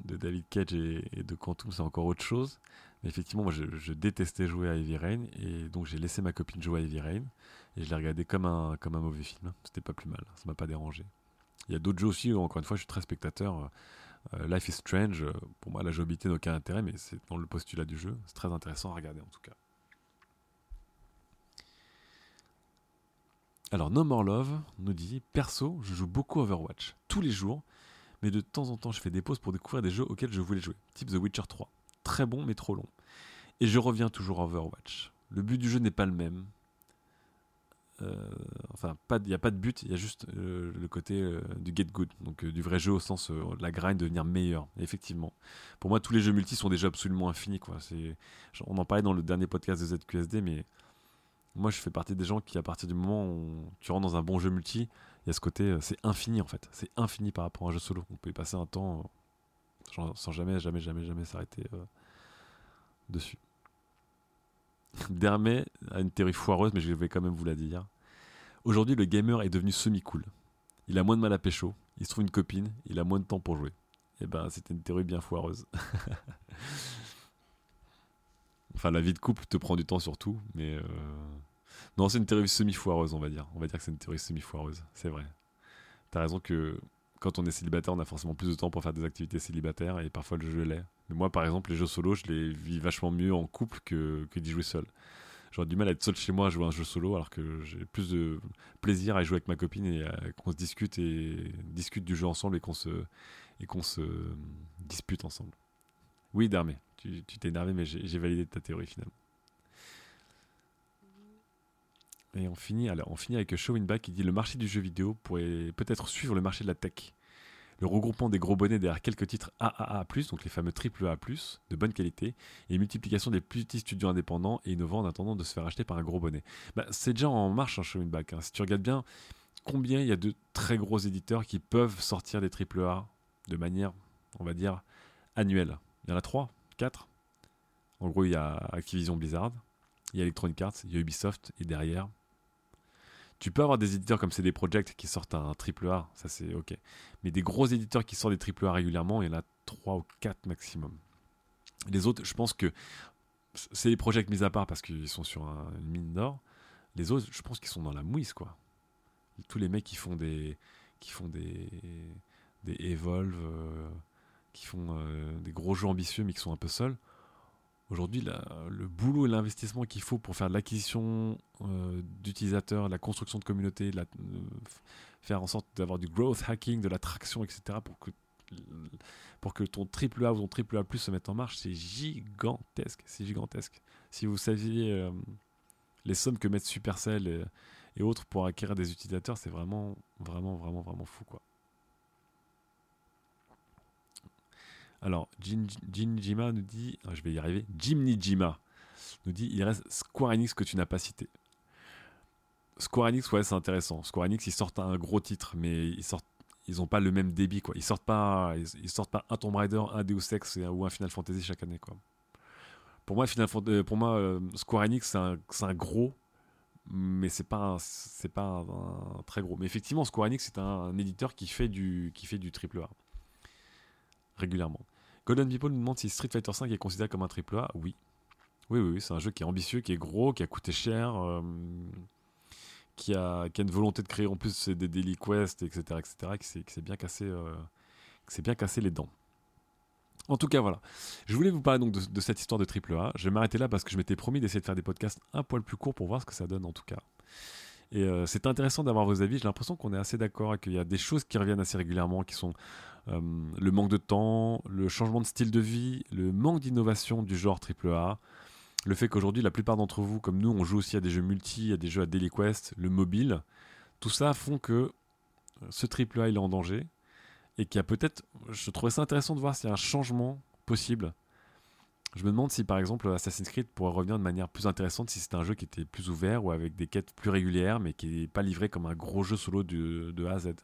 David Cage et, de Quantum, c'est encore autre chose. Mais effectivement, moi, je, détestais jouer à Heavy Rain, et donc j'ai laissé ma copine jouer à Heavy Rain, et je l'ai regardé comme un, comme un mauvais film. C'était pas plus mal, ça m'a pas dérangé. Il y a d'autres jeux aussi, où, encore une fois, je suis très spectateur. Euh, Life is Strange, euh, pour moi, la jouabilité n'a aucun intérêt, mais c'est dans le postulat du jeu. C'est très intéressant à regarder, en tout cas. Alors, No More Love nous dit Perso, je joue beaucoup Overwatch, tous les jours, mais de temps en temps, je fais des pauses pour découvrir des jeux auxquels je voulais jouer, type The Witcher 3. Très bon, mais trop long. Et je reviens toujours à Overwatch. Le but du jeu n'est pas le même. Euh, enfin, il n'y a pas de but, il y a juste euh, le côté euh, du get good, donc du vrai jeu au sens de la grind, devenir meilleur. effectivement, pour moi, tous les jeux multi sont déjà absolument infinis. On en parlait dans le dernier podcast de ZQSD, mais moi, je fais partie des gens qui, à partir du moment où tu rentres dans un bon jeu multi, il y a ce côté, c'est infini en fait. C'est infini par rapport à un jeu solo. On peut y passer un temps sans jamais, jamais, jamais, jamais s'arrêter dessus. Dermet a une théorie foireuse, mais je vais quand même vous la dire. Aujourd'hui, le gamer est devenu semi-cool. Il a moins de mal à pécho, il se trouve une copine, il a moins de temps pour jouer. Et eh ben, c'était une théorie bien foireuse. enfin, la vie de couple te prend du temps surtout, mais. Euh, non, c'est une théorie semi-foireuse, on va dire. On va dire que c'est une théorie semi-foireuse, c'est vrai. T'as raison que quand on est célibataire, on a forcément plus de temps pour faire des activités célibataires et parfois le jeu l'est. Mais moi, par exemple, les jeux solo, je les vis vachement mieux en couple que, que d'y jouer seul. J'aurais du mal à être seul chez moi à jouer un jeu solo alors que j'ai plus de plaisir à jouer avec ma copine et qu'on se discute et discute du jeu ensemble et qu'on se, se dispute ensemble. Oui, Darmé, tu t'es énervé, mais j'ai validé ta théorie finalement. Et on finit, alors, on finit avec Showinback qui dit le marché du jeu vidéo pourrait peut-être suivre le marché de la tech. Le regroupement des gros bonnets derrière quelques titres AAA+, donc les fameux AAA+, de bonne qualité, et multiplication des petits studios indépendants et innovants en attendant de se faire acheter par un gros bonnet. Bah, c'est déjà en marche un Showinback. Hein. Si tu regardes bien, combien il y a de très gros éditeurs qui peuvent sortir des AAA de manière, on va dire, annuelle? Il y en a 3, 4 En gros, il y a Activision Blizzard, il y a Electronic Arts, il y a Ubisoft, et derrière, tu peux avoir des éditeurs comme CD Projekt qui sortent un triple A, ça c'est ok. Mais des gros éditeurs qui sortent des triple A régulièrement, il y en a 3 ou 4 maximum. Les autres, je pense que c'est les projets mis à part parce qu'ils sont sur une mine d'or. Les autres, je pense qu'ils sont dans la mouise, quoi. Tous les mecs qui font des, qui font des, des Evolve, euh, qui font euh, des gros jeux ambitieux mais qui sont un peu seuls. Aujourd'hui, le boulot et l'investissement qu'il faut pour faire l'acquisition euh, d'utilisateurs, la construction de communautés, euh, faire en sorte d'avoir du growth hacking, de l'attraction, etc., pour que, pour que ton triple A ou ton triple A plus se mette en marche, c'est gigantesque. C'est gigantesque. Si vous saviez les sommes que mettent Supercell et, et autres pour acquérir des utilisateurs, c'est vraiment, vraiment, vraiment, vraiment fou, quoi. Alors, Jin, Jima nous dit, je vais y arriver, Jimny Jima nous dit, il reste Square Enix que tu n'as pas cité. Square Enix, ouais, c'est intéressant. Square Enix, ils sortent un gros titre, mais ils sortent, ils n'ont pas le même débit, quoi. Ils sortent pas, ils, sortent pas un Tomb Raider, un Deus Ex ou un Final Fantasy chaque année, quoi. Pour moi, Final euh, pour moi, euh, Square Enix, c'est un, un, gros, mais c'est pas, c'est pas un, très gros. Mais effectivement, Square Enix, c'est un, éditeur qui fait du, qui fait du triple A régulièrement. Golden People nous demande si Street Fighter V est considéré comme un triple A. Oui. Oui, oui, c'est un jeu qui est ambitieux, qui est gros, qui a coûté cher, euh, qui, a, une volonté de créer en plus des daily quests, etc., etc., qui s'est bien cassé, euh, bien cassé les dents. En tout cas, voilà. Je voulais vous parler donc de, cette histoire de triple A. Je vais m'arrêter là parce que je m'étais promis d'essayer de faire des podcasts un poil plus courts pour voir ce que ça donne en tout cas. Et euh, c'est intéressant d'avoir vos avis. J'ai l'impression qu'on est assez d'accord et qu'il y a des choses qui reviennent assez régulièrement, qui sont euh, le manque de temps, le changement de style de vie, le manque d'innovation du genre AAA, le fait qu'aujourd'hui la plupart d'entre vous, comme nous, on joue aussi à des jeux multi, à des jeux à Daily Quest, le mobile, tout ça font que euh, ce AAA est en danger et qu'il y a peut-être, je trouvais ça intéressant de voir s'il y a un changement possible. Je me demande si par exemple Assassin's Creed pourrait revenir de manière plus intéressante si c'était un jeu qui était plus ouvert ou avec des quêtes plus régulières mais qui n'est pas livré comme un gros jeu solo de, de A à Z.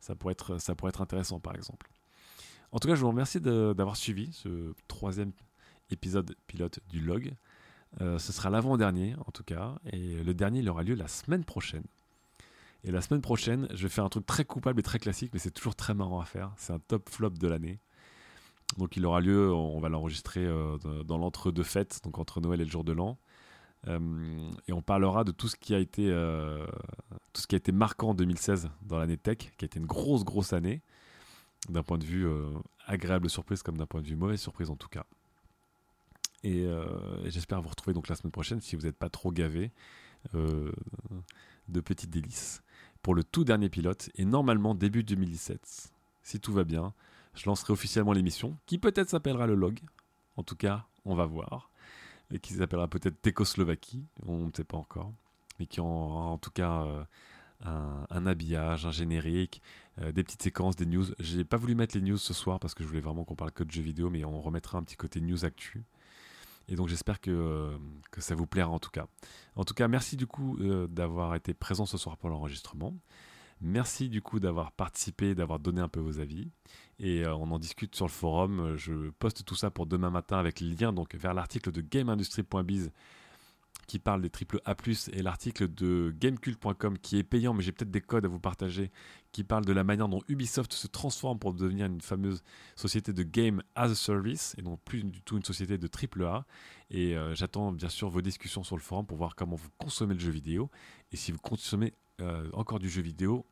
Ça pourrait être, intéressant, par exemple. En tout cas, je vous remercie d'avoir suivi ce troisième épisode pilote du log. Euh, ce sera l'avant-dernier, en tout cas. Et le dernier, aura lieu la semaine prochaine. Et la semaine prochaine, je vais faire un truc très coupable et très classique, mais c'est toujours très marrant à faire. C'est un top flop de l'année. Donc il aura lieu, on va l'enregistrer euh, dans l'entre-deux fêtes, donc entre Noël et le jour de l'an. Euh, et on parlera de tout ce qui a été, euh, tout ce qui a été marquant en 2016 dans l'année tech, qui a été une grosse, grosse année, d'un point de vue agréable surprise comme d'un point de vue mauvaise surprise en tout cas. Et, j'espère vous retrouver donc la semaine prochaine si vous n'êtes pas trop gavé de petites délices pour le tout dernier pilote et normalement début 2017 si tout va bien, je lancerai officiellement l'émission, qui peut-être s'appellera le log. En tout cas, on va voir. Et qui s'appellera peut-être Técoslovaquie, on ne sait pas encore. Mais qui aura en tout cas euh, un, habillage, un générique, euh, des petites séquences, des news. J'ai pas voulu mettre les news ce soir parce que je voulais vraiment qu'on parle que de jeux vidéo, mais on remettra un petit côté news actu. Et donc j'espère que, que ça vous plaira en tout cas. En tout cas, merci du coup euh, d'avoir été présent ce soir pour l'enregistrement. Merci du coup d'avoir participé, d'avoir donné un peu vos avis. Et euh, on en discute sur le forum. Je poste tout ça pour demain matin avec les liens donc, vers l'article de GameIndustry.biz qui parle des triple A+, et l'article de gamecult.com qui est payant, mais j'ai peut-être des codes à vous partager, qui parle de la manière dont Ubisoft se transforme pour devenir une fameuse société de game as a service, et non plus du tout une société de triple A. Et euh, j'attends bien sûr vos discussions sur le forum pour voir comment vous consommez le jeu vidéo, et si vous consommez euh, encore du jeu vidéo,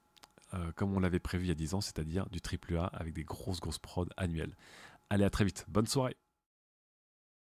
euh, comme on l'avait prévu il y a 10 ans, c'est-à-dire du triple A avec des grosses grosses prods annuelles. Allez, à très vite, bonne soirée